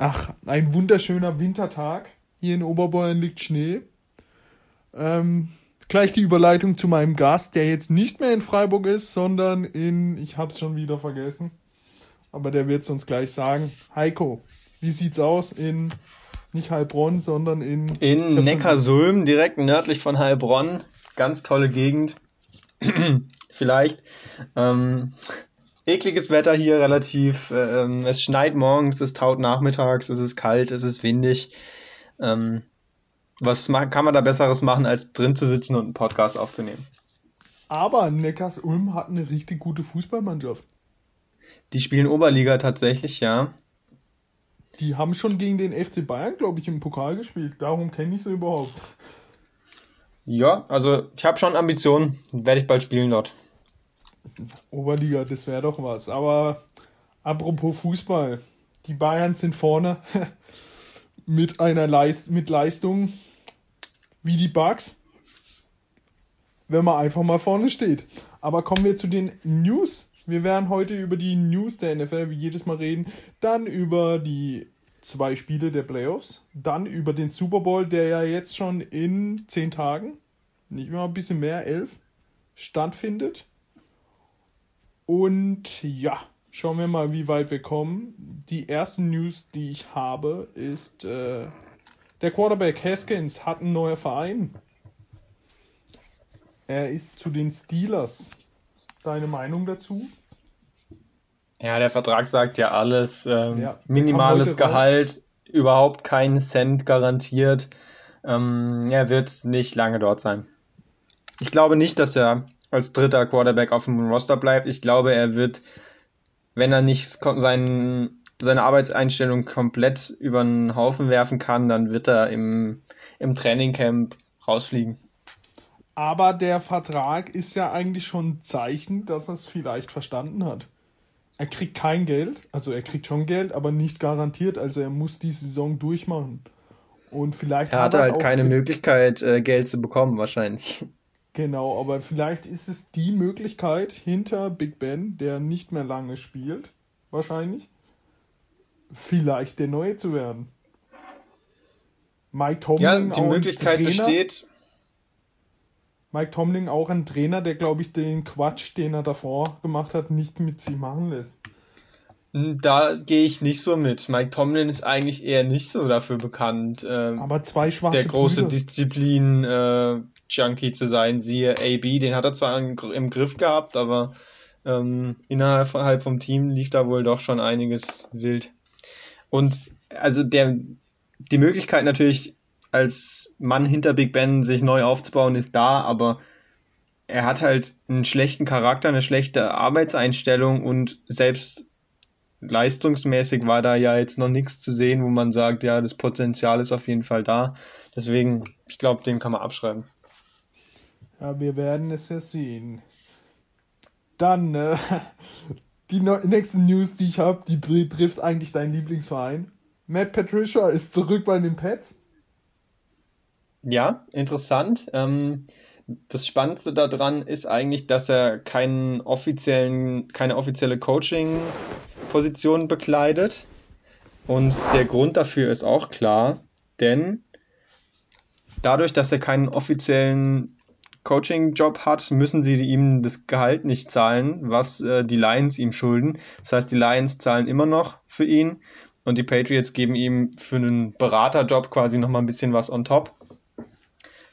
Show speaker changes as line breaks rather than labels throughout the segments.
Ach, ein wunderschöner Wintertag. Hier in Oberbayern liegt Schnee. Ähm, gleich die Überleitung zu meinem Gast, der jetzt nicht mehr in Freiburg ist, sondern in, ich hab's schon wieder vergessen, aber der wird es uns gleich sagen. Heiko, wie sieht's aus in nicht Heilbronn, sondern in
in Neckarsulm, direkt nördlich von Heilbronn, ganz tolle Gegend. Vielleicht ähm, ekliges Wetter hier relativ. Ähm, es schneit morgens, es taut nachmittags, es ist kalt, es ist windig. Ähm, was kann man da Besseres machen, als drin zu sitzen und einen Podcast aufzunehmen?
Aber Neckars Ulm hat eine richtig gute Fußballmannschaft.
Die spielen Oberliga tatsächlich, ja.
Die haben schon gegen den FC Bayern, glaube ich, im Pokal gespielt. Darum kenne ich sie überhaupt.
Ja, also ich habe schon Ambitionen. Werde ich bald spielen dort.
Oberliga, das wäre doch was. Aber apropos Fußball. Die Bayern sind vorne mit einer Leist mit Leistung wie die Bugs, wenn man einfach mal vorne steht. Aber kommen wir zu den News. Wir werden heute über die News der NFL wie jedes Mal reden, dann über die zwei Spiele der Playoffs, dann über den Super Bowl, der ja jetzt schon in zehn Tagen, nicht mehr ein bisschen mehr, elf, stattfindet. Und ja, schauen wir mal, wie weit wir kommen. Die ersten News, die ich habe, ist äh, der Quarterback Haskins hat einen neuen Verein. Er ist zu den Steelers. Deine Meinung dazu?
Ja, der Vertrag sagt ja alles. Ähm, ja, minimales Gehalt, raus. überhaupt keinen Cent garantiert. Ähm, er wird nicht lange dort sein. Ich glaube nicht, dass er als dritter Quarterback auf dem Roster bleibt. Ich glaube, er wird, wenn er nicht seinen, seine Arbeitseinstellung komplett über den Haufen werfen kann, dann wird er im, im Trainingcamp rausfliegen.
Aber der Vertrag ist ja eigentlich schon ein Zeichen, dass er es vielleicht verstanden hat. Er kriegt kein Geld, also er kriegt schon Geld, aber nicht garantiert. Also er muss die Saison durchmachen. Und vielleicht
er hatte halt keine Möglichkeit, äh, Geld zu bekommen, wahrscheinlich.
Genau, aber vielleicht ist es die Möglichkeit hinter Big Ben, der nicht mehr lange spielt, wahrscheinlich, vielleicht der Neue zu werden. Mike Tomlin. Ja, die Möglichkeit Trainer, besteht. Mike Tomlin auch ein Trainer, der, glaube ich, den Quatsch, den er davor gemacht hat, nicht mit sich machen lässt.
Hm, da gehe ich nicht so mit. Mike Tomlin ist eigentlich eher nicht so dafür bekannt, ähm,
aber zwei schwarze
der große Disziplin äh, Junkie zu sein. Siehe AB, den hat er zwar im Griff gehabt, aber ähm, innerhalb vom Team lief da wohl doch schon einiges wild. Und also der die Möglichkeit natürlich als Mann hinter Big Ben sich neu aufzubauen ist da, aber er hat halt einen schlechten Charakter, eine schlechte Arbeitseinstellung und selbst leistungsmäßig war da ja jetzt noch nichts zu sehen, wo man sagt, ja, das Potenzial ist auf jeden Fall da. Deswegen, ich glaube, den kann man abschreiben.
Ja, wir werden es ja sehen. Dann, äh, die no nächste News, die ich habe, die trifft eigentlich deinen Lieblingsverein. Matt Patricia ist zurück bei den Pets.
Ja, interessant. Ähm, das Spannendste daran ist eigentlich, dass er keinen offiziellen, keine offizielle Coaching-Position bekleidet. Und der Grund dafür ist auch klar, denn dadurch, dass er keinen offiziellen Coaching-Job hat, müssen sie ihm das Gehalt nicht zahlen, was äh, die Lions ihm schulden. Das heißt, die Lions zahlen immer noch für ihn und die Patriots geben ihm für einen Beraterjob quasi nochmal ein bisschen was on top.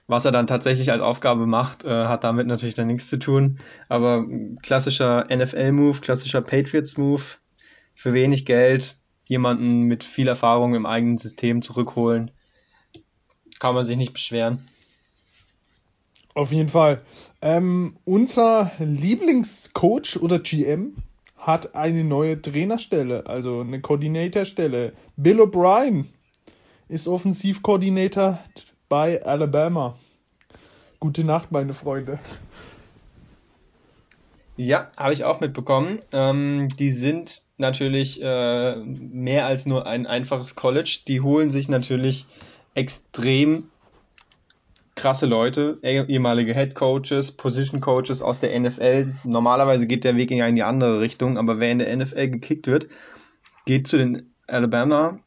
Was er dann tatsächlich als Aufgabe macht, äh, hat damit natürlich dann nichts zu tun. Aber klassischer NFL-Move, klassischer Patriots-Move, für wenig Geld jemanden mit viel Erfahrung im eigenen System zurückholen, kann man sich nicht beschweren.
Auf jeden Fall. Ähm, unser Lieblingscoach oder GM hat eine neue Trainerstelle, also eine Koordinatorstelle. Bill O'Brien ist Offensivkoordinator bei Alabama. Gute Nacht, meine Freunde.
Ja, habe ich auch mitbekommen. Ähm, die sind natürlich äh, mehr als nur ein einfaches College. Die holen sich natürlich extrem krasse Leute, eh, ehemalige Head Coaches, Position Coaches aus der NFL. Normalerweise geht der Weg in die andere Richtung, aber wer in der NFL gekickt wird, geht zu den Alabama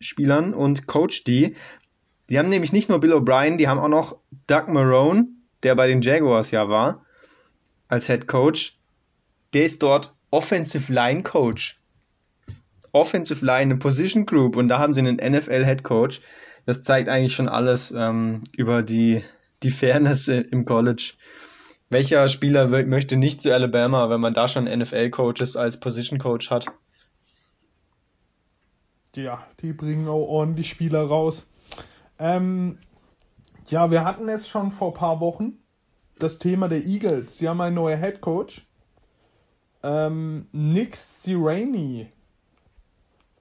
Spielern und coacht die. Die haben nämlich nicht nur Bill O'Brien, die haben auch noch Doug Marone, der bei den Jaguars ja war, als Head Coach. Der ist dort Offensive Line Coach. Offensive Line, eine Position Group und da haben sie einen NFL Head Coach. Das zeigt eigentlich schon alles ähm, über die, die Fairness im College. Welcher Spieler möchte nicht zu Alabama, wenn man da schon NFL-Coaches als Position Coach hat?
Ja, die bringen auch ordentlich Spieler raus. Ähm, ja, wir hatten es schon vor ein paar Wochen. Das Thema der Eagles. Sie haben einen neuen Head Coach. Ähm, Nick Sirianni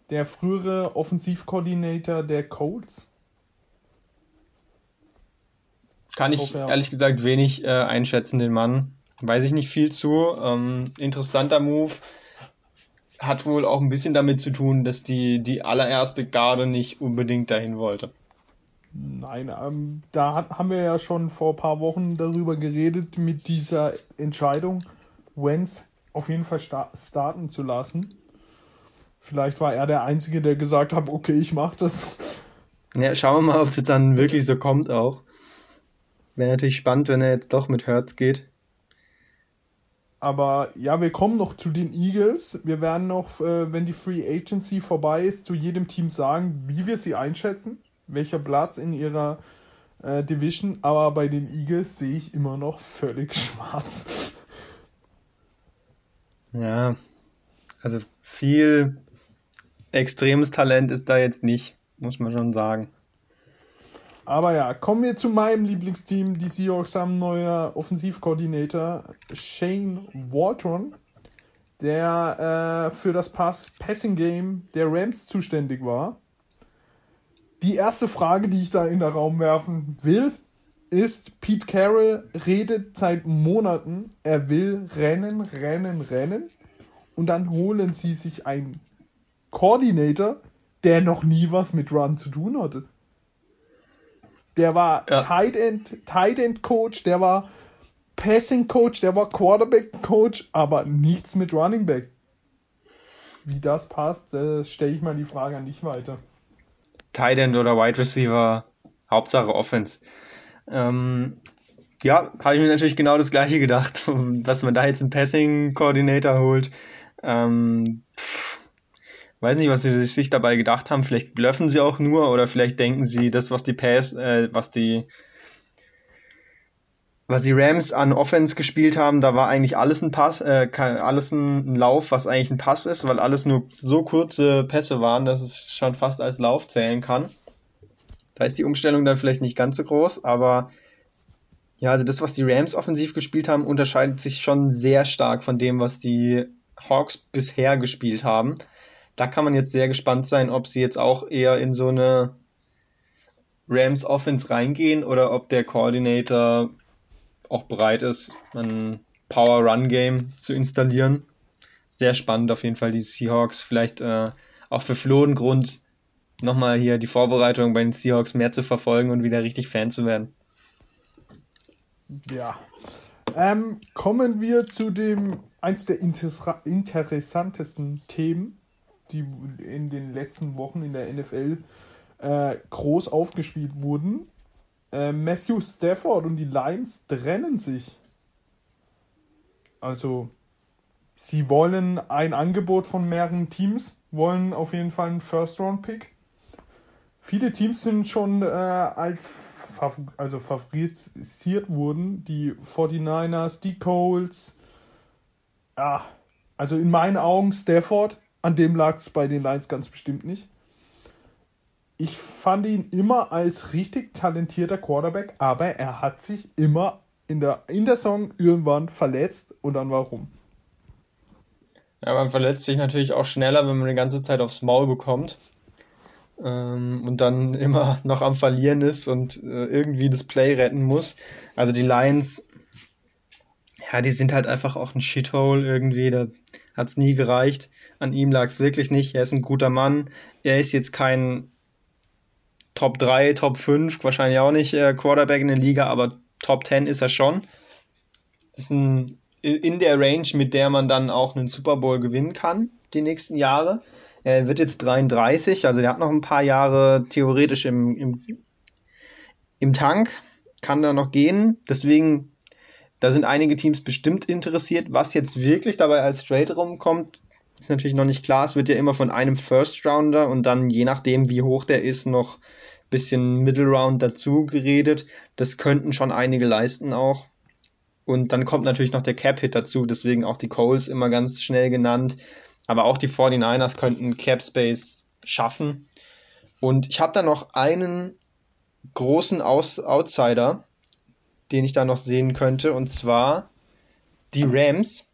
der frühere Offensivkoordinator der Colts.
Kann ich, ich ehrlich gesagt wenig äh, einschätzen, den Mann. Weiß ich nicht viel zu. Ähm, interessanter Move. Hat wohl auch ein bisschen damit zu tun, dass die, die allererste Garde nicht unbedingt dahin wollte.
Nein, ähm, da hat, haben wir ja schon vor ein paar Wochen darüber geredet, mit dieser Entscheidung, Wenz auf jeden Fall starten zu lassen. Vielleicht war er der Einzige, der gesagt hat, okay, ich mach das.
Ja, schauen wir mal, ob es jetzt dann wirklich so kommt auch. Wäre natürlich spannend, wenn er jetzt doch mit Hertz geht.
Aber ja, wir kommen noch zu den Eagles. Wir werden noch, äh, wenn die Free Agency vorbei ist, zu jedem Team sagen, wie wir sie einschätzen, welcher Platz in ihrer äh, Division. Aber bei den Eagles sehe ich immer noch völlig schwarz.
Ja, also viel extremes Talent ist da jetzt nicht, muss man schon sagen.
Aber ja, kommen wir zu meinem Lieblingsteam. Die Seahawks haben neuer Offensivkoordinator Shane Walton, der äh, für das Pass Passing Game der Rams zuständig war. Die erste Frage, die ich da in den Raum werfen will, ist, Pete Carroll redet seit Monaten, er will rennen, rennen, rennen und dann holen sie sich einen Coordinator, der noch nie was mit Run zu tun hatte. Der war ja. Tight End, Tight End Coach, der war Passing Coach, der war Quarterback Coach, aber nichts mit Running Back. Wie das passt, äh, stelle ich mal die Frage an dich weiter.
Tight End oder Wide Receiver, Hauptsache Offense. Ähm, ja, habe ich mir natürlich genau das gleiche gedacht, dass man da jetzt einen Passing Coordinator holt. Ähm, pff, weiß nicht, was sie sich dabei gedacht haben. Vielleicht bluffen sie auch nur oder vielleicht denken sie, das, was die Pass, äh, was die was die Rams an Offense gespielt haben, da war eigentlich alles ein Pass, äh, alles ein Lauf, was eigentlich ein Pass ist, weil alles nur so kurze Pässe waren, dass es schon fast als Lauf zählen kann. Da ist die Umstellung dann vielleicht nicht ganz so groß, aber ja, also das, was die Rams offensiv gespielt haben, unterscheidet sich schon sehr stark von dem, was die Hawks bisher gespielt haben. Da kann man jetzt sehr gespannt sein, ob sie jetzt auch eher in so eine Rams Offense reingehen oder ob der Coordinator auch bereit ist, ein Power Run Game zu installieren. Sehr spannend auf jeden Fall die Seahawks. Vielleicht äh, auch für Flo Grund, nochmal hier die Vorbereitung bei den Seahawks mehr zu verfolgen und wieder richtig Fan zu werden.
Ja. Ähm, kommen wir zu dem eins der interessantesten Themen, die in den letzten Wochen in der NFL äh, groß aufgespielt wurden. Äh, Matthew Stafford und die Lions trennen sich. Also, sie wollen ein Angebot von mehreren Teams, wollen auf jeden Fall einen First-Round-Pick. Viele Teams sind schon äh, als also favorisiert wurden. Die 49ers, die Colts, ja, also in meinen Augen Stafford, an dem lag es bei den Lions ganz bestimmt nicht. Ich fand ihn immer als richtig talentierter Quarterback, aber er hat sich immer in der, in der Saison irgendwann verletzt und dann warum?
Ja, man verletzt sich natürlich auch schneller, wenn man die ganze Zeit aufs Maul bekommt ähm, und dann immer noch am Verlieren ist und äh, irgendwie das Play retten muss. Also die Lions ja, die sind halt einfach auch ein Shithole irgendwie. Da hat's nie gereicht. An ihm lag's wirklich nicht. Er ist ein guter Mann. Er ist jetzt kein Top 3, Top 5, wahrscheinlich auch nicht äh, Quarterback in der Liga, aber Top 10 ist er schon. Ist ein, in der Range, mit der man dann auch einen Super Bowl gewinnen kann, die nächsten Jahre. Er wird jetzt 33, also der hat noch ein paar Jahre theoretisch im, im, im Tank, kann da noch gehen. Deswegen, da sind einige Teams bestimmt interessiert. Was jetzt wirklich dabei als Trade rumkommt, ist natürlich noch nicht klar. Es wird ja immer von einem First Rounder und dann je nachdem, wie hoch der ist, noch ein bisschen Middle Round dazu geredet. Das könnten schon einige leisten auch. Und dann kommt natürlich noch der Cap-Hit dazu, deswegen auch die Coles immer ganz schnell genannt. Aber auch die 49ers könnten Cap Space schaffen. Und ich habe da noch einen großen Aus Outsider, den ich da noch sehen könnte, und zwar die Rams.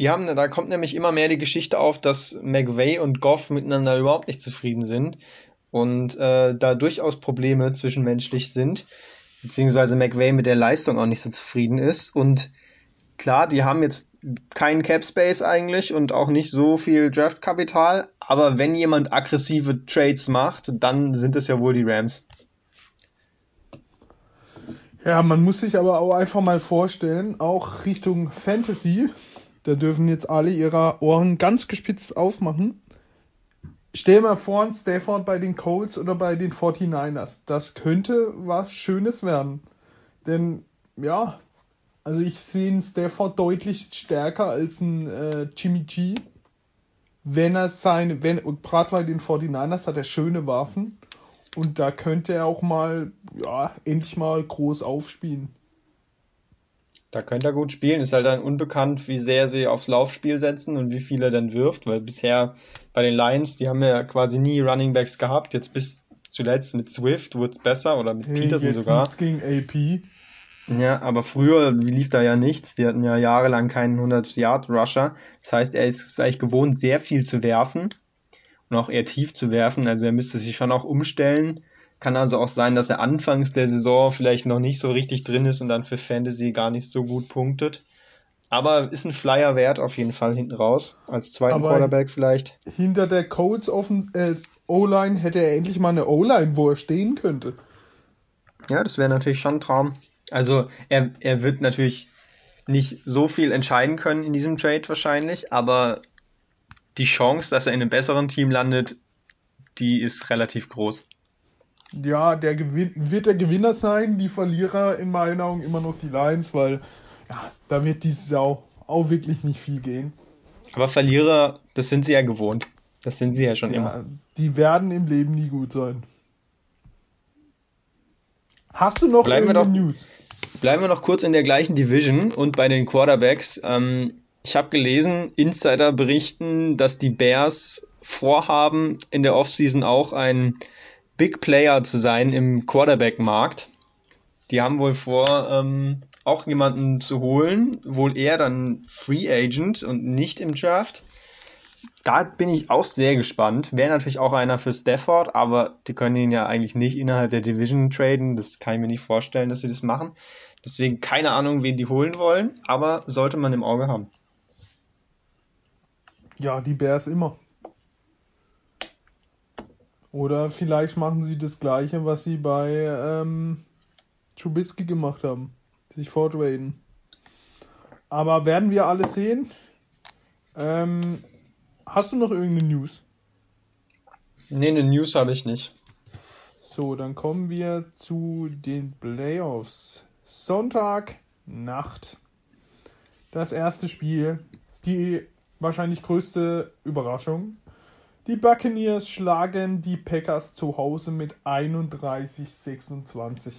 Die haben, da kommt nämlich immer mehr die Geschichte auf, dass McVay und Goff miteinander überhaupt nicht zufrieden sind und äh, da durchaus Probleme zwischenmenschlich sind, beziehungsweise McVay mit der Leistung auch nicht so zufrieden ist. Und klar, die haben jetzt keinen Cap Space eigentlich und auch nicht so viel Draftkapital, aber wenn jemand aggressive Trades macht, dann sind es ja wohl die Rams.
Ja, man muss sich aber auch einfach mal vorstellen, auch Richtung Fantasy, da dürfen jetzt alle ihre Ohren ganz gespitzt aufmachen. Stell mal vor, ein Stafford bei den Colts oder bei den 49ers. Das könnte was Schönes werden. Denn, ja, also ich sehe einen Stafford deutlich stärker als ein äh, Jimmy G. Wenn er seine, wenn, und gerade bei den 49ers hat er schöne Waffen. Und da könnte er auch mal, ja, endlich mal groß aufspielen.
Da könnte er gut spielen. Ist halt dann unbekannt, wie sehr sie aufs Laufspiel setzen und wie viel er dann wirft, weil bisher bei den Lions, die haben ja quasi nie Running Backs gehabt. Jetzt bis zuletzt mit Swift wurde es besser oder mit hey, Peterson sogar. gegen AP. Ja, aber früher lief da ja nichts. Die hatten ja jahrelang keinen 100-Yard-Rusher. Das heißt, er ist eigentlich gewohnt, sehr viel zu werfen und auch eher tief zu werfen. Also er müsste sich schon auch umstellen. Kann also auch sein, dass er anfangs der Saison vielleicht noch nicht so richtig drin ist und dann für Fantasy gar nicht so gut punktet. Aber ist ein Flyer wert auf jeden Fall hinten raus. Als zweiten Aber Quarterback vielleicht.
Hinter der Colts äh, O-Line hätte er endlich mal eine O-Line, wo er stehen könnte.
Ja, das wäre natürlich schon ein Traum. Also er, er wird natürlich nicht so viel entscheiden können in diesem Trade wahrscheinlich, aber die Chance, dass er in einem besseren Team landet, die ist relativ groß.
Ja, der Gewin wird der Gewinner sein, die Verlierer in meinen Augen immer noch die Lions, weil ja, da wird dieses Jahr auch, auch wirklich nicht viel gehen.
Aber Verlierer, das sind sie ja gewohnt. Das sind sie ja schon ja, immer.
Die werden im Leben nie gut sein. Hast du noch
Bleiben wir doch, News? Bleiben wir noch kurz in der gleichen Division und bei den Quarterbacks. Ähm, ich habe gelesen, Insider berichten, dass die Bears vorhaben, in der Offseason auch ein Big Player zu sein im Quarterback-Markt. Die haben wohl vor, ähm, auch jemanden zu holen, wohl eher dann Free Agent und nicht im Draft. Da bin ich auch sehr gespannt. Wäre natürlich auch einer für Stafford, aber die können ihn ja eigentlich nicht innerhalb der Division traden. Das kann ich mir nicht vorstellen, dass sie das machen. Deswegen keine Ahnung, wen die holen wollen, aber sollte man im Auge haben.
Ja, die Bears immer. Oder vielleicht machen sie das gleiche, was sie bei ähm, Trubisky gemacht haben. Sich fortraden. Aber werden wir alles sehen? Ähm, hast du noch irgendeine News?
Nee, eine News habe ich nicht.
So, dann kommen wir zu den Playoffs. Sonntag Nacht. Das erste Spiel. Die wahrscheinlich größte Überraschung. Die Buccaneers schlagen die Packers zu Hause mit 31-26.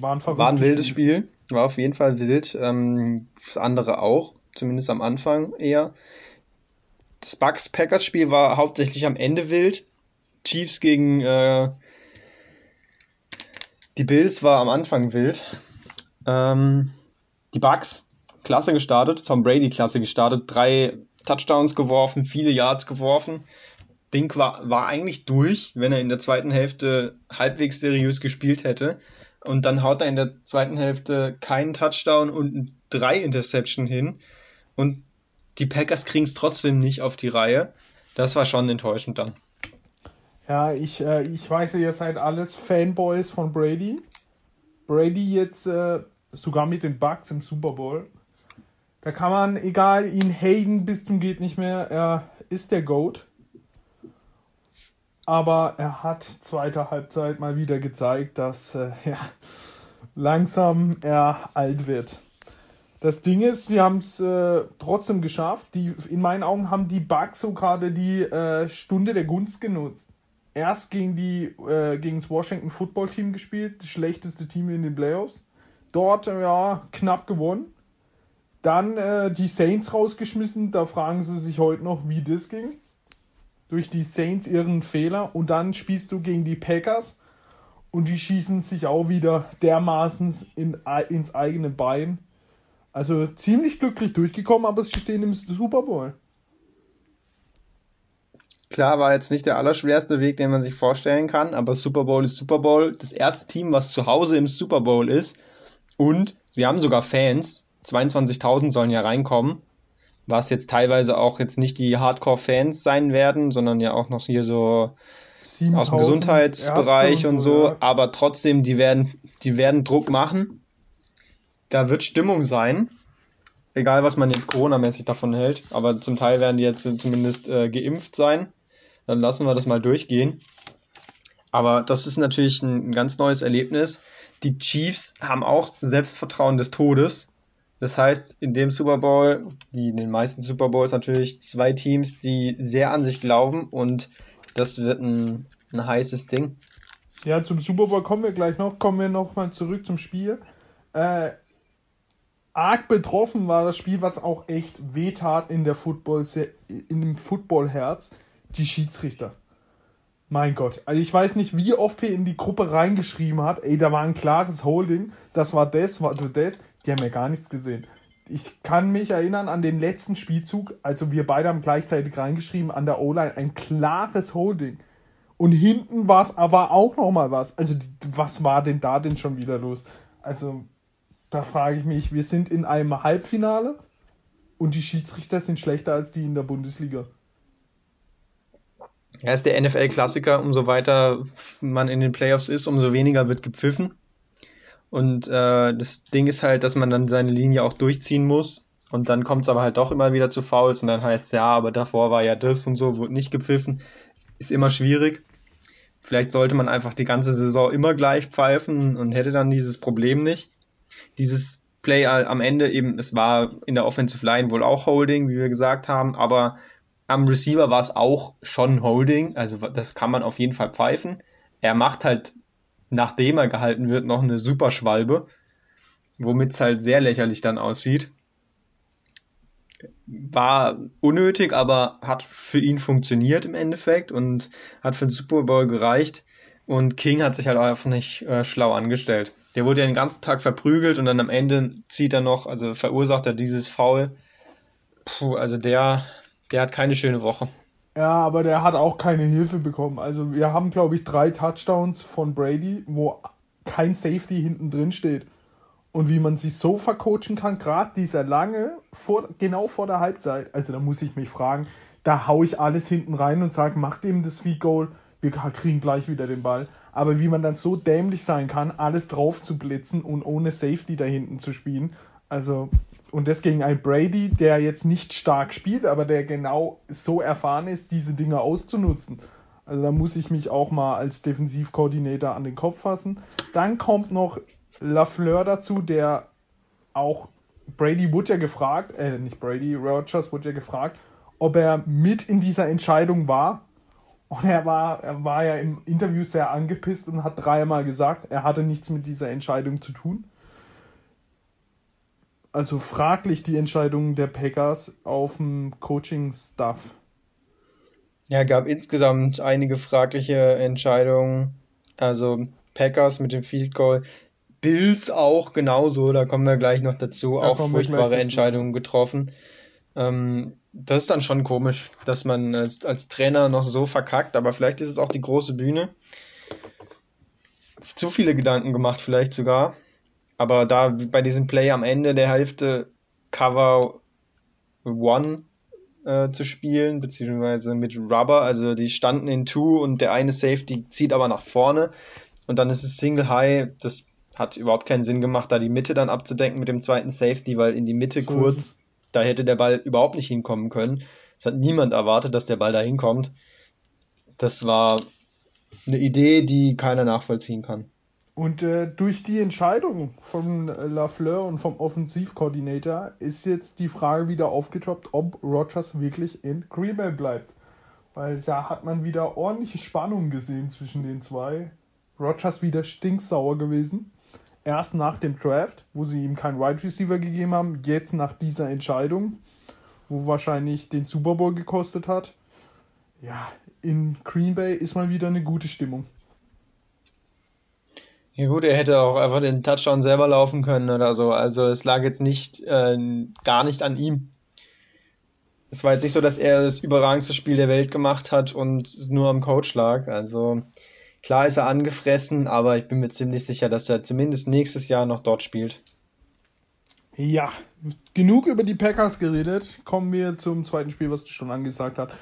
War ein, War ein wildes Spiel. War auf jeden Fall wild. Ähm, das andere auch. Zumindest am Anfang eher. Das Bucks-Packers-Spiel war hauptsächlich am Ende wild. Chiefs gegen äh, die Bills war am Anfang wild. Ähm, die Bucks, klasse gestartet. Tom Brady, klasse gestartet. Drei Touchdowns geworfen, viele Yards geworfen. Ding war, war eigentlich durch, wenn er in der zweiten Hälfte halbwegs seriös gespielt hätte. Und dann haut er in der zweiten Hälfte keinen Touchdown und drei Interception hin. Und die Packers kriegen es trotzdem nicht auf die Reihe. Das war schon enttäuschend dann.
Ja, ich, äh, ich weiß ihr seid alles Fanboys von Brady. Brady jetzt äh, sogar mit den Bucks im Super Bowl. Da kann man, egal, ihn haten bis zum geht nicht mehr, er ist der GOAT. Aber er hat zweite Halbzeit mal wieder gezeigt, dass äh, ja, langsam er alt wird. Das Ding ist, sie haben es äh, trotzdem geschafft. Die, in meinen Augen haben die Bugs so gerade die äh, Stunde der Gunst genutzt. Erst gegen, die, äh, gegen das Washington Football Team gespielt, das schlechteste Team in den Playoffs. Dort ja knapp gewonnen. Dann äh, die Saints rausgeschmissen. Da fragen sie sich heute noch, wie das ging. Durch die Saints ihren Fehler. Und dann spielst du gegen die Packers. Und die schießen sich auch wieder dermaßen in, ins eigene Bein also ziemlich glücklich durchgekommen, aber sie stehen im Super Bowl.
Klar, war jetzt nicht der allerschwerste Weg, den man sich vorstellen kann, aber Super Bowl ist Super Bowl. Das erste Team, was zu Hause im Super Bowl ist. Und sie haben sogar Fans. 22.000 sollen ja reinkommen. Was jetzt teilweise auch jetzt nicht die Hardcore-Fans sein werden, sondern ja auch noch hier so aus dem Gesundheitsbereich und, und so. Ja. Aber trotzdem, die werden, die werden Druck machen da wird Stimmung sein. Egal, was man jetzt Corona-mäßig davon hält. Aber zum Teil werden die jetzt zumindest äh, geimpft sein. Dann lassen wir das mal durchgehen. Aber das ist natürlich ein, ein ganz neues Erlebnis. Die Chiefs haben auch Selbstvertrauen des Todes. Das heißt, in dem Super Bowl, wie in den meisten Super Bowls natürlich, zwei Teams, die sehr an sich glauben und das wird ein, ein heißes Ding.
Ja, zum Super Bowl kommen wir gleich noch. Kommen wir noch mal zurück zum Spiel. Äh, arg betroffen war das Spiel, was auch echt wehtat in der Football, in dem Footballherz, die Schiedsrichter. Mein Gott. Also ich weiß nicht, wie oft er in die Gruppe reingeschrieben hat, ey, da war ein klares Holding, das war das, war das, die haben ja gar nichts gesehen. Ich kann mich erinnern an den letzten Spielzug, also wir beide haben gleichzeitig reingeschrieben, an der O-Line ein klares Holding. Und hinten war es aber auch nochmal was. Also was war denn da denn schon wieder los? Also da frage ich mich, wir sind in einem Halbfinale und die Schiedsrichter sind schlechter als die in der Bundesliga.
Ja, ist der NFL-Klassiker, umso weiter man in den Playoffs ist, umso weniger wird gepfiffen. Und äh, das Ding ist halt, dass man dann seine Linie auch durchziehen muss. Und dann kommt es aber halt doch immer wieder zu Fouls und dann heißt es, ja, aber davor war ja das und so, wurde nicht gepfiffen. Ist immer schwierig. Vielleicht sollte man einfach die ganze Saison immer gleich pfeifen und hätte dann dieses Problem nicht dieses Play am Ende eben, es war in der Offensive Line wohl auch Holding, wie wir gesagt haben, aber am Receiver war es auch schon Holding, also das kann man auf jeden Fall pfeifen. Er macht halt, nachdem er gehalten wird, noch eine Superschwalbe, womit es halt sehr lächerlich dann aussieht. War unnötig, aber hat für ihn funktioniert im Endeffekt und hat für den Super Bowl gereicht. Und King hat sich halt einfach nicht äh, schlau angestellt. Der wurde ja den ganzen Tag verprügelt und dann am Ende zieht er noch, also verursacht er dieses Foul. Puh, also der, der hat keine schöne Woche.
Ja, aber der hat auch keine Hilfe bekommen. Also wir haben, glaube ich, drei Touchdowns von Brady, wo kein Safety hinten drin steht. Und wie man sich so vercoachen kann, gerade dieser lange, vor, genau vor der Halbzeit, also da muss ich mich fragen, da hau ich alles hinten rein und sage, macht ihm das Feed Goal, wir kriegen gleich wieder den Ball. Aber wie man dann so dämlich sein kann, alles drauf zu blitzen und ohne Safety da hinten zu spielen. Also, und das gegen einen Brady, der jetzt nicht stark spielt, aber der genau so erfahren ist, diese Dinge auszunutzen. Also da muss ich mich auch mal als Defensivkoordinator an den Kopf fassen. Dann kommt noch Lafleur dazu, der auch Brady wurde ja gefragt, äh, nicht Brady, Rogers wurde ja gefragt, ob er mit in dieser Entscheidung war, und er war, er war ja im Interview sehr angepisst und hat dreimal gesagt, er hatte nichts mit dieser Entscheidung zu tun. Also fraglich die Entscheidung der Packers auf dem Coaching-Staff.
Ja, gab insgesamt einige fragliche Entscheidungen. Also Packers mit dem Field Goal, Bills auch genauso, da kommen wir gleich noch dazu, da auch furchtbare Entscheidungen getroffen. Ähm, das ist dann schon komisch, dass man als, als Trainer noch so verkackt, aber vielleicht ist es auch die große Bühne. Zu viele Gedanken gemacht, vielleicht sogar. Aber da bei diesem Play am Ende der Hälfte Cover One äh, zu spielen, beziehungsweise mit Rubber, also die standen in Two und der eine Safety zieht aber nach vorne und dann ist es Single High, das hat überhaupt keinen Sinn gemacht, da die Mitte dann abzudenken mit dem zweiten Safety, weil in die Mitte kurz Da hätte der Ball überhaupt nicht hinkommen können. Es hat niemand erwartet, dass der Ball da hinkommt. Das war eine Idee, die keiner nachvollziehen kann.
Und äh, durch die Entscheidung von Lafleur und vom Offensivkoordinator ist jetzt die Frage wieder aufgetoppt, ob Rogers wirklich in Green Bay bleibt. Weil da hat man wieder ordentliche Spannung gesehen zwischen den zwei. Rogers wieder stinksauer gewesen. Erst nach dem Draft, wo sie ihm keinen Wide Receiver gegeben haben, jetzt nach dieser Entscheidung, wo wahrscheinlich den Super Bowl gekostet hat. Ja, in Green Bay ist mal wieder eine gute Stimmung.
Ja gut, er hätte auch einfach den Touchdown selber laufen können oder so. Also es lag jetzt nicht äh, gar nicht an ihm. Es war jetzt nicht so, dass er das überragendste Spiel der Welt gemacht hat und nur am Coach lag. Also klar ist er angefressen, aber ich bin mir ziemlich sicher, dass er zumindest nächstes Jahr noch dort spielt.
Ja, genug über die Packers geredet. Kommen wir zum zweiten Spiel, was du schon angesagt hast.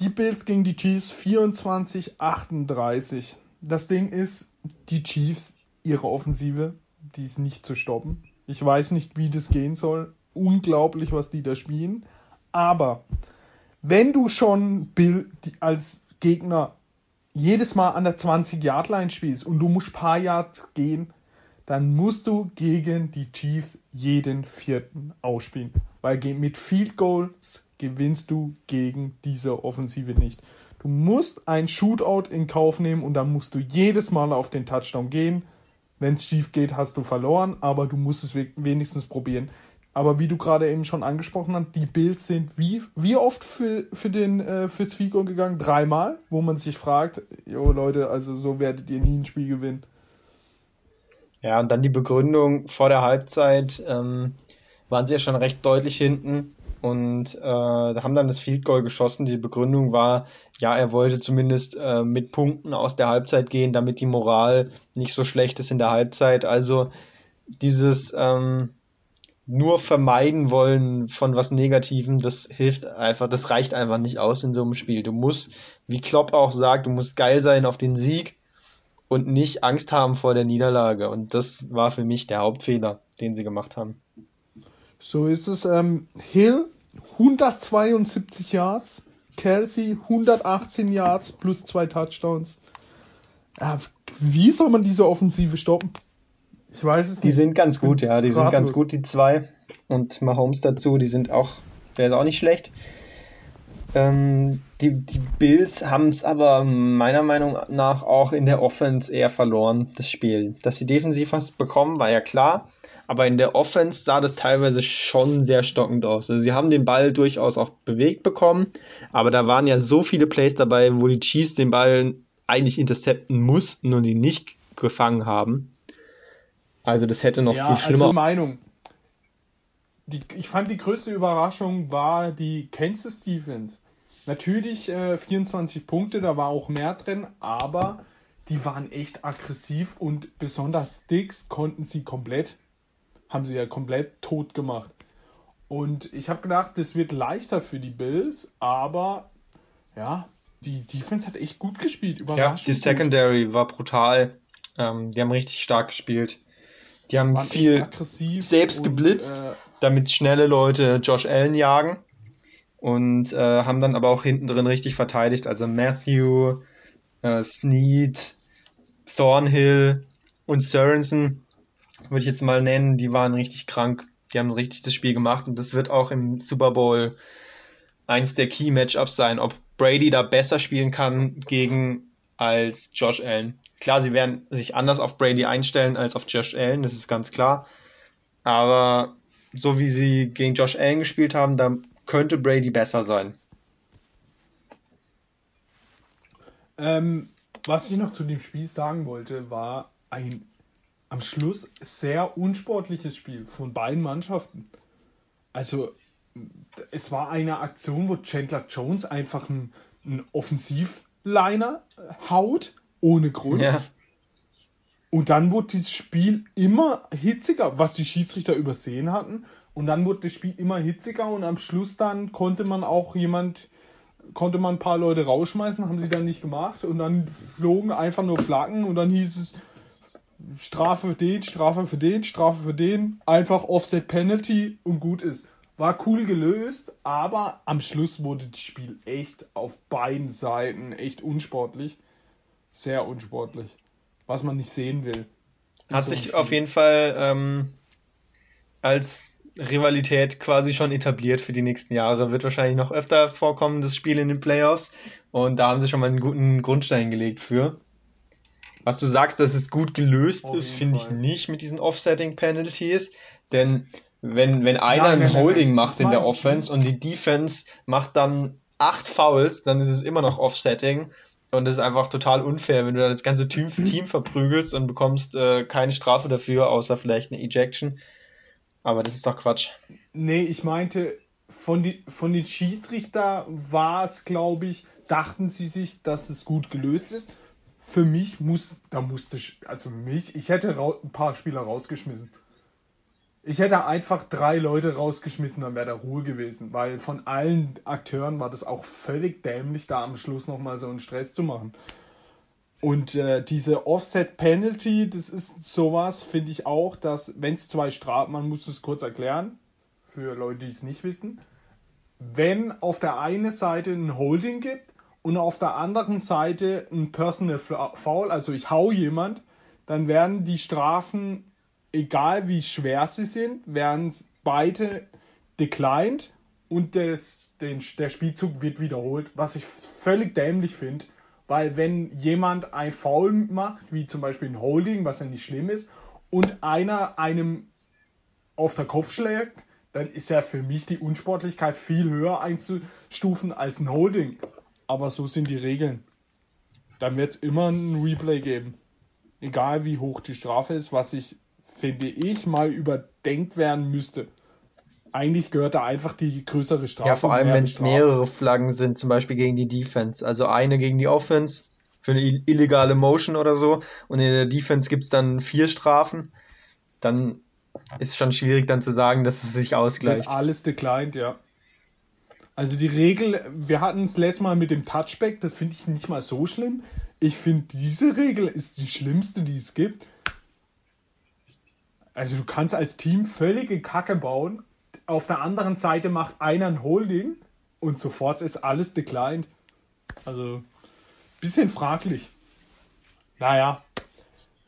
Die Bills gegen die Chiefs 24-38. Das Ding ist, die Chiefs ihre Offensive, die ist nicht zu stoppen. Ich weiß nicht, wie das gehen soll. Unglaublich, was die da spielen. Aber wenn du schon Bill als Gegner jedes Mal an der 20-Yard-Line spielst und du musst paar Yards gehen, dann musst du gegen die Chiefs jeden vierten ausspielen. Weil mit Field Goals gewinnst du gegen diese Offensive nicht. Du musst ein Shootout in Kauf nehmen und dann musst du jedes Mal auf den Touchdown gehen. Wenn es schief geht, hast du verloren, aber du musst es wenigstens probieren. Aber wie du gerade eben schon angesprochen hast, die Bills sind wie, wie oft für, für den, äh, fürs Figo gegangen? Dreimal, wo man sich fragt, jo Leute, also so werdet ihr nie ein Spiel gewinnen.
Ja, und dann die Begründung vor der Halbzeit ähm, waren sie ja schon recht deutlich hinten und äh, haben dann das Field Goal geschossen. Die Begründung war, ja, er wollte zumindest äh, mit Punkten aus der Halbzeit gehen, damit die Moral nicht so schlecht ist in der Halbzeit. Also dieses ähm, nur vermeiden wollen von was Negativem, das hilft einfach, das reicht einfach nicht aus in so einem Spiel. Du musst, wie Klopp auch sagt, du musst geil sein auf den Sieg und nicht Angst haben vor der Niederlage. Und das war für mich der Hauptfehler, den sie gemacht haben.
So ist es. Ähm, Hill 172 Yards, Kelsey 118 Yards plus zwei Touchdowns. Äh, wie soll man diese Offensive stoppen?
Ich weiß es nicht. Die sind ganz gut, ja, die Ratlos. sind ganz gut, die zwei. Und Mahomes dazu, die sind auch, ist auch nicht schlecht. Ähm, die, die Bills haben es aber meiner Meinung nach auch in der Offense eher verloren, das Spiel. Dass sie defensiv was bekommen, war ja klar. Aber in der Offense sah das teilweise schon sehr stockend aus. Also sie haben den Ball durchaus auch bewegt bekommen, aber da waren ja so viele Plays dabei, wo die Chiefs den Ball eigentlich intercepten mussten und ihn nicht gefangen haben. Also das hätte noch ja, viel schlimmer. Also
Meinung. Die, ich fand die größte Überraschung war die Kansas Defense. Natürlich äh, 24 Punkte, da war auch mehr drin, aber die waren echt aggressiv und besonders Dicks konnten sie komplett haben sie ja komplett tot gemacht. Und ich habe gedacht, das wird leichter für die Bills, aber ja, die Defense hat echt gut gespielt.
Ja, die Secondary gut. war brutal. Ähm, die haben richtig stark gespielt. Die haben Waren viel selbst und, geblitzt, äh, damit schnelle Leute Josh Allen jagen. Und äh, haben dann aber auch hinten drin richtig verteidigt. Also Matthew, äh, Snead, Thornhill und Sorensen würde ich jetzt mal nennen, die waren richtig krank. Die haben richtig das Spiel gemacht und das wird auch im Super Bowl eins der Key Matchups sein, ob Brady da besser spielen kann gegen als Josh Allen. Klar, sie werden sich anders auf Brady einstellen als auf Josh Allen, das ist ganz klar. Aber so wie sie gegen Josh Allen gespielt haben, da könnte Brady besser sein.
Ähm, was ich noch zu dem Spiel sagen wollte, war ein am Schluss sehr unsportliches Spiel von beiden Mannschaften. Also es war eine Aktion, wo Chandler Jones einfach einen, einen Offensivliner haut, ohne Grund. Ja. Und dann wurde dieses Spiel immer hitziger, was die Schiedsrichter übersehen hatten. Und dann wurde das Spiel immer hitziger und am Schluss dann konnte man auch jemand, konnte man ein paar Leute rausschmeißen, haben sie dann nicht gemacht. Und dann flogen einfach nur Flaggen und dann hieß es, Strafe für den, Strafe für den, Strafe für den, einfach Offset Penalty und gut ist. war cool gelöst, aber am Schluss wurde das Spiel echt auf beiden Seiten echt unsportlich. Sehr unsportlich. Was man nicht sehen will.
Hat so sich auf jeden Fall ähm, als Rivalität quasi schon etabliert für die nächsten Jahre. Wird wahrscheinlich noch öfter vorkommen, das Spiel in den Playoffs. Und da haben sie schon mal einen guten Grundstein gelegt für. Was du sagst, dass es gut gelöst auf ist, finde ich nicht mit diesen Offsetting Penalties. Denn wenn, wenn einer nein, ein Holding nein, macht in der Offense und die Defense macht dann acht Fouls, dann ist es immer noch Offsetting. Und das ist einfach total unfair, wenn du dann das ganze Team, mhm. Team verprügelst und bekommst äh, keine Strafe dafür, außer vielleicht eine Ejection. Aber das ist doch Quatsch.
Nee, ich meinte, von, die, von den Schiedsrichter war es, glaube ich, dachten sie sich, dass es gut gelöst ist. Für mich muss, da musste, also mich, ich hätte ein paar Spieler rausgeschmissen. Ich hätte einfach drei Leute rausgeschmissen, dann wäre da Ruhe gewesen, weil von allen Akteuren war das auch völlig dämlich, da am Schluss nochmal so einen Stress zu machen. Und äh, diese Offset Penalty, das ist sowas, finde ich auch, dass wenn es zwei Strafen, man muss es kurz erklären, für Leute, die es nicht wissen, wenn auf der einen Seite ein Holding gibt und auf der anderen Seite ein Personal Foul, also ich hau jemand, dann werden die Strafen, egal wie schwer sie sind, werden beide declined und des, den, der Spielzug wird wiederholt, was ich völlig dämlich finde weil wenn jemand ein Foul macht, wie zum Beispiel ein Holding, was ja nicht schlimm ist, und einer einem auf der Kopf schlägt, dann ist ja für mich die Unsportlichkeit viel höher einzustufen als ein Holding. Aber so sind die Regeln. Dann wird es immer ein Replay geben. Egal wie hoch die Strafe ist, was ich, finde ich, mal überdenkt werden müsste eigentlich gehört da einfach die größere Strafe.
Ja, vor allem, wenn es mehrere Flaggen sind, zum Beispiel gegen die Defense. Also eine gegen die Offense für eine illegale Motion oder so und in der Defense gibt es dann vier Strafen. Dann ist schon schwierig dann zu sagen, dass es sich ausgleicht.
Wenn alles declined, ja. Also die Regel, wir hatten es letztes Mal mit dem Touchback, das finde ich nicht mal so schlimm. Ich finde, diese Regel ist die schlimmste, die es gibt. Also du kannst als Team völlige Kacke bauen auf der anderen Seite macht einer ein Holding und sofort ist alles declined. Also, bisschen fraglich. Naja,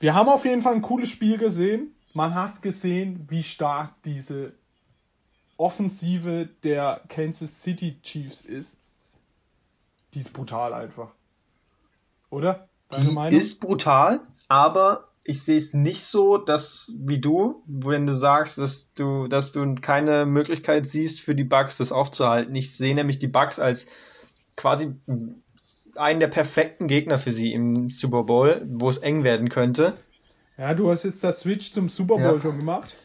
wir haben auf jeden Fall ein cooles Spiel gesehen. Man hat gesehen, wie stark diese Offensive der Kansas City Chiefs ist. Die ist brutal einfach. Oder?
Deine die Meinung? ist brutal, aber ich sehe es nicht so, dass wie du, wenn du sagst, dass du, dass du keine Möglichkeit siehst für die Bugs, das aufzuhalten. Ich sehe nämlich die Bugs als quasi einen der perfekten Gegner für sie im Super Bowl, wo es eng werden könnte.
Ja, du hast jetzt das Switch zum Super Bowl ja. schon gemacht.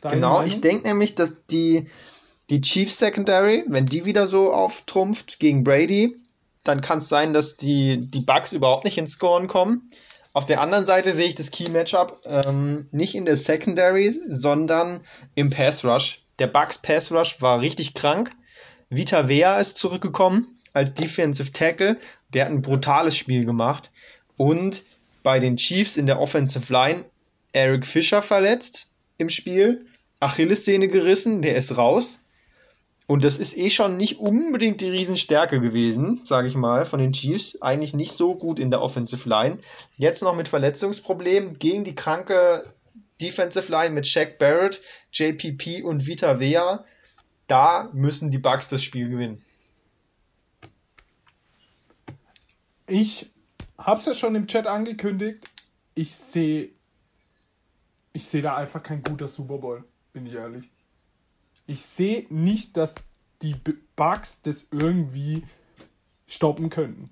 Deine genau, Meinung? ich denke nämlich, dass die, die Chiefs Secondary, wenn die wieder so auftrumpft gegen Brady, dann kann es sein, dass die, die Bugs überhaupt nicht ins Scoren kommen. Auf der anderen Seite sehe ich das Key Matchup ähm, nicht in der Secondary, sondern im Pass Rush. Der Bucks Pass Rush war richtig krank. Vita Vea ist zurückgekommen als Defensive Tackle. Der hat ein brutales Spiel gemacht. Und bei den Chiefs in der Offensive Line Eric Fischer verletzt im Spiel. Achillessehne gerissen, der ist raus. Und das ist eh schon nicht unbedingt die Riesenstärke gewesen, sage ich mal, von den Chiefs. Eigentlich nicht so gut in der Offensive Line. Jetzt noch mit Verletzungsproblemen gegen die kranke Defensive Line mit Shaq Barrett, JPP und Vita Vea. Da müssen die Bucks das Spiel gewinnen.
Ich habe es ja schon im Chat angekündigt. Ich sehe ich sehe da einfach kein guter Super Bowl, bin ich ehrlich. Ich sehe nicht, dass die Bugs das irgendwie stoppen könnten.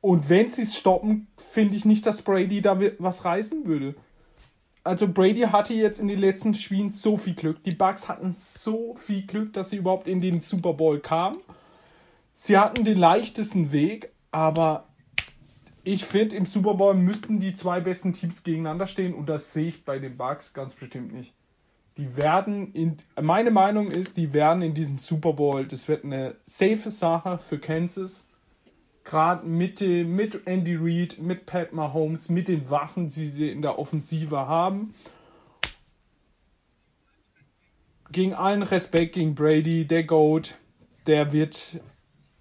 Und wenn sie es stoppen, finde ich nicht, dass Brady da was reißen würde. Also Brady hatte jetzt in den letzten Spielen so viel Glück. Die Bugs hatten so viel Glück, dass sie überhaupt in den Super Bowl kamen. Sie hatten den leichtesten Weg, aber ich finde, im Super Bowl müssten die zwei besten Teams gegeneinander stehen und das sehe ich bei den Bugs ganz bestimmt nicht die werden in, meine Meinung ist, die werden in diesem Super Bowl, das wird eine safe Sache für Kansas. Gerade mit, mit Andy Reid, mit Pat Mahomes, mit den Waffen, die sie in der Offensive haben. gegen allen Respekt gegen Brady, der Goat, der wird,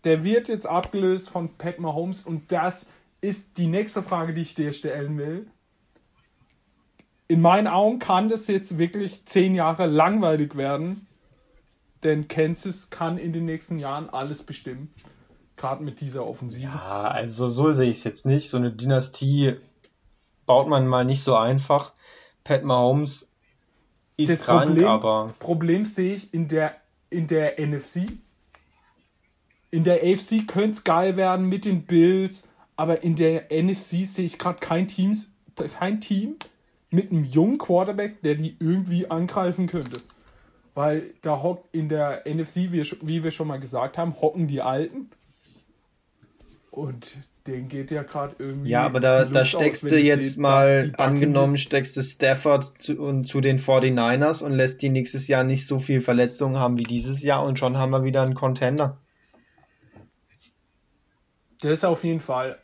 der wird jetzt abgelöst von Pat Mahomes und das ist die nächste Frage, die ich dir stellen will. In meinen Augen kann das jetzt wirklich zehn Jahre langweilig werden, denn Kansas kann in den nächsten Jahren alles bestimmen, gerade mit dieser Offensive.
Ja, also so sehe ich es jetzt nicht. So eine Dynastie baut man mal nicht so einfach. Pat Mahomes ist
das
krank,
Problem,
aber
Problem sehe ich in der, in der NFC. In der AFC könnte es geil werden mit den Bills, aber in der NFC sehe ich gerade kein, Teams, kein Team mit einem jungen Quarterback, der die irgendwie angreifen könnte. Weil da hockt in der NFC, wie, wie wir schon mal gesagt haben, hocken die Alten. Und denen geht ja gerade irgendwie.
ja, aber da, da
aus,
steckst
wenn
du jetzt
sehe,
mal angenommen, steckst du Stafford zu, und zu den 49ers und lässt die nächstes Jahr nicht so viel Verletzungen haben wie dieses Jahr und schon haben wir wieder einen Contender.
Das auf jeden Fall.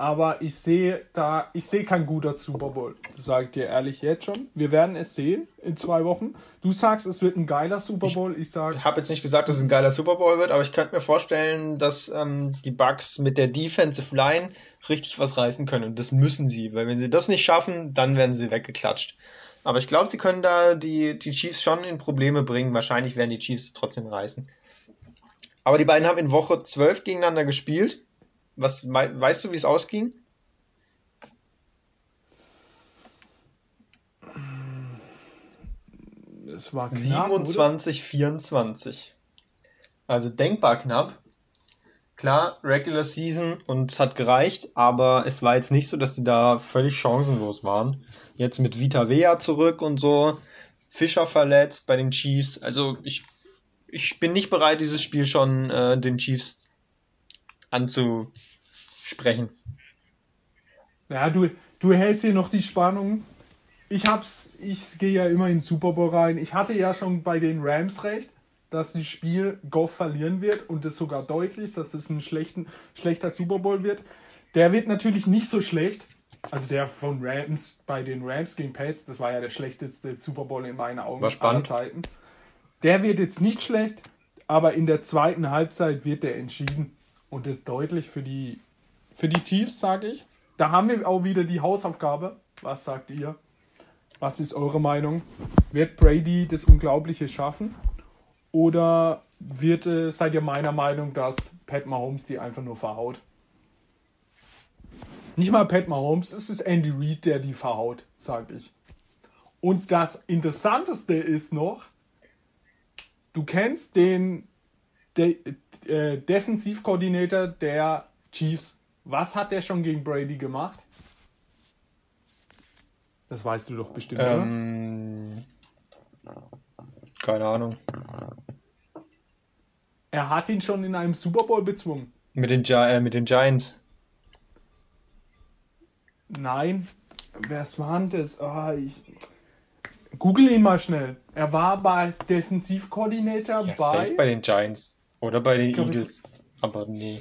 Aber ich sehe da, ich sehe kein guter Super Bowl. Sag ich dir ehrlich jetzt schon. Wir werden es sehen in zwei Wochen. Du sagst, es wird ein geiler Super Bowl. Ich sage,
Ich habe jetzt nicht gesagt, dass es ein geiler Super Bowl wird, aber ich könnte mir vorstellen, dass ähm, die Bucks mit der Defensive Line richtig was reißen können. Und das müssen sie, weil wenn sie das nicht schaffen, dann werden sie weggeklatscht. Aber ich glaube, sie können da die, die Chiefs schon in Probleme bringen. Wahrscheinlich werden die Chiefs trotzdem reißen. Aber die beiden haben in Woche 12 gegeneinander gespielt. Was weißt du, wie es ausging?
es war knapp, oder?
27, 24. Also denkbar knapp. Klar, Regular Season und hat gereicht, aber es war jetzt nicht so, dass die da völlig chancenlos waren. Jetzt mit Vita Vea zurück und so, Fischer verletzt bei den Chiefs. Also ich, ich bin nicht bereit, dieses Spiel schon äh, den Chiefs anzusprechen.
Ja, du, du hältst hier noch die Spannung. Ich hab's, ich gehe ja immer in den Super Bowl rein. Ich hatte ja schon bei den Rams recht, dass das Spiel Goff verlieren wird und das sogar deutlich, dass es ein schlechten, schlechter Super Bowl wird. Der wird natürlich nicht so schlecht. Also der von Rams bei den Rams gegen Pets, das war ja der schlechteste Super Bowl in meinen Augen
War spannend.
aller Zeiten. Der wird jetzt nicht schlecht, aber in der zweiten Halbzeit wird der entschieden und das deutlich für die für die Chiefs, sage ich. Da haben wir auch wieder die Hausaufgabe. Was sagt ihr? Was ist eure Meinung? Wird Brady das Unglaubliche schaffen? Oder wird, äh, seid ihr meiner Meinung, dass Pat Mahomes die einfach nur verhaut? Nicht mal Pat Mahomes, es ist Andy Reid, der die verhaut, sage ich. Und das Interessanteste ist noch, du kennst den De äh, Defensivkoordinator der Chiefs. Was hat der schon gegen Brady gemacht? Das weißt du doch bestimmt, oder?
Ähm, keine Ahnung.
Er hat ihn schon in einem Super Bowl bezwungen.
Mit den, Gi äh, mit den Giants.
Nein, wer war denn das? Ah, ich... Google ihn mal schnell. Er war bei Defensivkoordinator
Ja,
bei.
safe bei den Giants. Oder bei den
glaub, ich-
Eagles. Aber nee.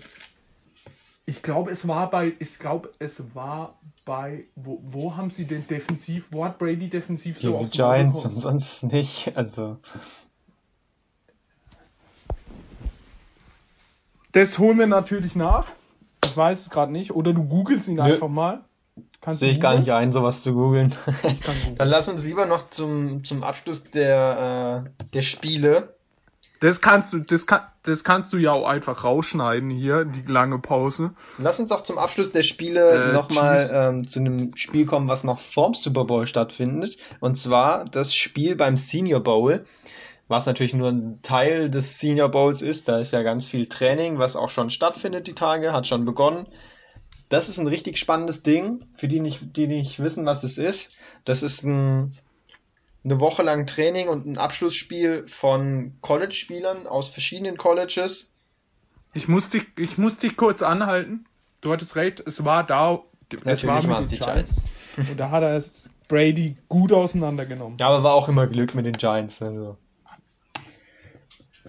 Ich glaube, es war bei. Ich glaube, es war bei. Wo, wo haben sie den Defensiv. Wo hat Brady defensiv so
Gegen die
aufs Maul
Giants und sonst nicht. Also.
Das holen wir natürlich nach. Ich weiß es gerade nicht. Oder du googelst ihn
Nö.
einfach mal. Kannst
Sehe ich gar nicht ein, sowas zu googeln. Dann lass uns lieber noch zum, zum Abschluss der, äh, der Spiele.
Das kannst du, das kann, das kannst du ja auch einfach rausschneiden hier, die lange Pause.
Lass uns auch zum Abschluss der Spiele
Äh,
nochmal ähm, zu einem Spiel kommen, was noch vorm Super Bowl stattfindet. Und zwar das Spiel beim Senior Bowl, was natürlich nur ein Teil des Senior Bowls ist. Da ist ja ganz viel Training, was auch schon stattfindet die Tage, hat schon begonnen. Das ist ein richtig spannendes Ding, für die nicht, die nicht wissen, was es ist. Das ist ein, eine Woche lang Training und ein Abschlussspiel von College-Spielern aus verschiedenen Colleges.
Ich muss dich, ich muss dich kurz anhalten. Du hattest recht, es war da, es war
Natürlich
mit den
die
Giants. Und da hat er Brady gut auseinandergenommen.
Ja, aber war auch immer Glück mit den Giants. Also.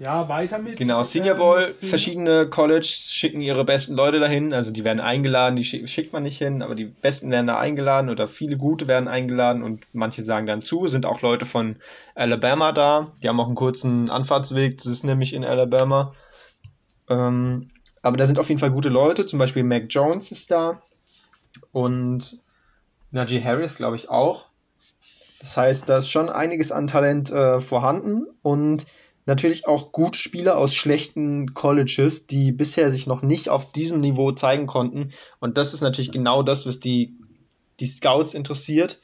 Ja, weiter mit.
Genau, Senior Bowl, verschiedene Colleges schicken ihre besten Leute dahin, also die werden eingeladen, die schick, schickt man nicht hin, aber die besten werden da eingeladen oder viele gute werden eingeladen und manche sagen dann zu, sind auch Leute von Alabama da, die haben auch einen kurzen Anfahrtsweg, das ist nämlich in Alabama. Ähm, aber da sind auf jeden Fall gute Leute, zum Beispiel Mac Jones ist da. Und Najee Harris, glaube ich, auch. Das heißt, da ist schon einiges an Talent äh, vorhanden. Und natürlich auch gute Spieler aus schlechten Colleges, die bisher sich noch nicht auf diesem Niveau zeigen konnten. Und das ist natürlich genau das, was die, die Scouts interessiert.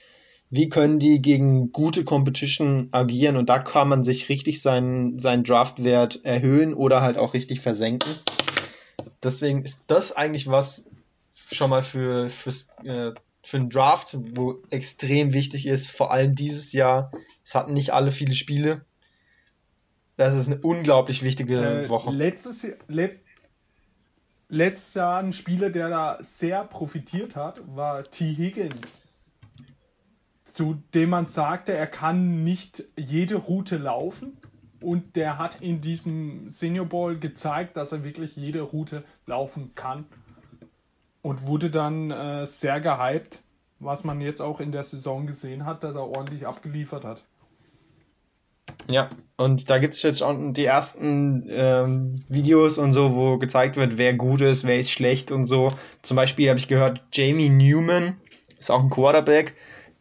Wie können die gegen gute Competition agieren? Und da kann man sich richtig seinen, seinen Draftwert erhöhen oder halt auch richtig versenken. Deswegen ist das eigentlich was schon mal für, fürs, äh, für einen Draft, wo extrem wichtig ist, vor allem dieses Jahr. Es hatten nicht alle viele Spiele. Das ist eine unglaublich wichtige
Äh,
Woche.
letztes, Jahr- let, letztes Jahr ein Spieler, der da sehr profitiert hat, war T. Higgins. Zu dem man sagte, er kann nicht jede Route laufen. Und der hat in diesem Senior Bowl gezeigt, dass er wirklich jede Route laufen kann. Und wurde dann äh, sehr gehypt, was man jetzt auch in der Saison gesehen hat, dass er ordentlich abgeliefert hat.
Ja, und da gibt es jetzt schon die ersten ähm, Videos und so, wo gezeigt wird, wer gut ist, wer ist schlecht und so. Zum Beispiel habe ich gehört, Jamie Newman ist auch ein Quarterback,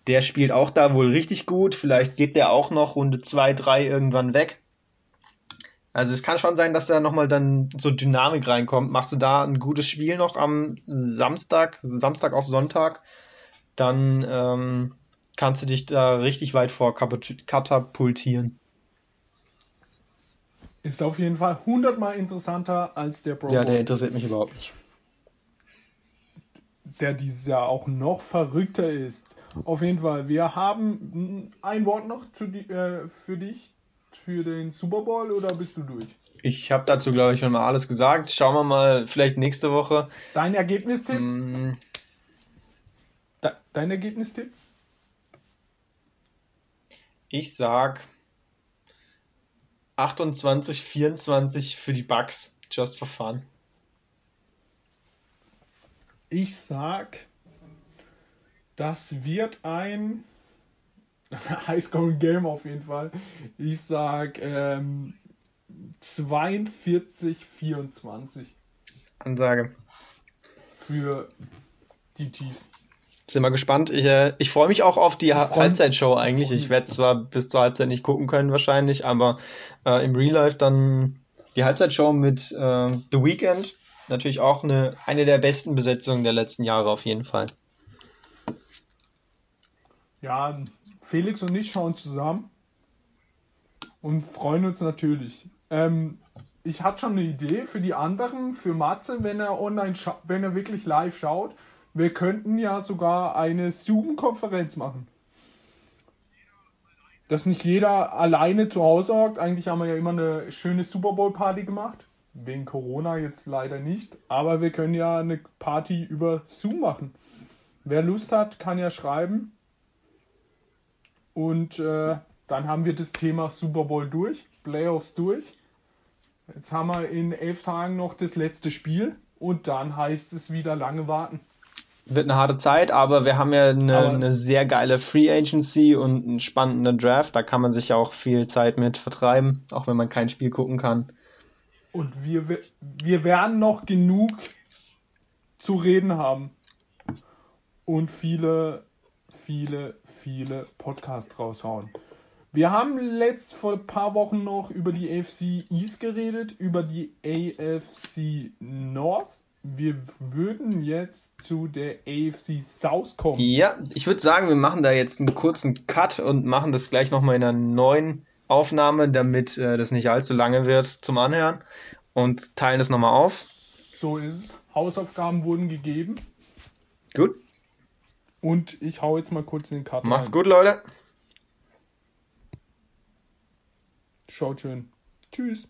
der spielt auch da wohl richtig gut. Vielleicht geht der auch noch Runde 2, 3 irgendwann weg. Also es kann schon sein, dass da nochmal dann so Dynamik reinkommt. Machst du da ein gutes Spiel noch am Samstag, Samstag auf Sonntag, dann ähm, kannst du dich da richtig weit vor katapultieren.
Ist auf jeden Fall hundertmal interessanter als der Pro
Ja,
Bowl.
der interessiert mich überhaupt nicht.
der dieses Jahr auch noch verrückter ist. Auf jeden Fall, wir haben ein Wort noch zu äh, für dich, für den Super Bowl oder bist du durch?
Ich habe dazu, glaube ich, schon mal alles gesagt. Schauen wir mal, vielleicht nächste Woche.
Dein Ergebnistipp?
Mm,
De dein Ergebnistipp?
Ich sag 28, 24 für die Bucks, just for fun.
Ich sag, das wird ein Highscoring Game auf jeden Fall. Ich sag ähm, 42, 24
Ansage.
für die Chiefs.
Sind wir gespannt. Ich, äh, ich freue mich auch auf die Halbzeitshow eigentlich. Ich werde zwar bis zur Halbzeit nicht gucken können wahrscheinlich, aber äh, im Real Life dann die Halbzeitshow mit äh, The Weeknd. Natürlich auch eine, eine der besten Besetzungen der letzten Jahre auf jeden Fall.
Ja, Felix und ich schauen zusammen und freuen uns natürlich. Ähm, ich hatte schon eine Idee für die anderen, für Matze, wenn er online, wenn er wirklich live schaut. Wir könnten ja sogar eine Zoom-Konferenz machen. Dass nicht jeder alleine zu Hause hockt. Eigentlich haben wir ja immer eine schöne Super Bowl-Party gemacht. Wegen Corona jetzt leider nicht. Aber wir können ja eine Party über Zoom machen. Wer Lust hat, kann ja schreiben. Und äh, dann haben wir das Thema Super Bowl durch, Playoffs durch. Jetzt haben wir in elf Tagen noch das letzte Spiel und dann heißt es wieder lange warten.
Wird eine harte Zeit, aber wir haben ja eine, eine sehr geile Free Agency und einen spannenden Draft. Da kann man sich ja auch viel Zeit mit vertreiben, auch wenn man kein Spiel gucken kann.
Und wir, wir werden noch genug zu reden haben. Und viele, viele, viele Podcasts raushauen. Wir haben letzt vor ein paar Wochen noch über die AFC East geredet, über die AFC North. Wir würden jetzt zu der AFC South kommen.
Ja, ich würde sagen, wir machen da jetzt einen kurzen Cut und machen das gleich nochmal in einer neuen Aufnahme, damit äh, das nicht allzu lange wird zum Anhören und teilen das nochmal auf.
So ist es. Hausaufgaben wurden gegeben.
Gut,
Und ich hau jetzt mal kurz in den Cut
macht's
rein.
gut, Leute.
Schaut schön. Tschüss.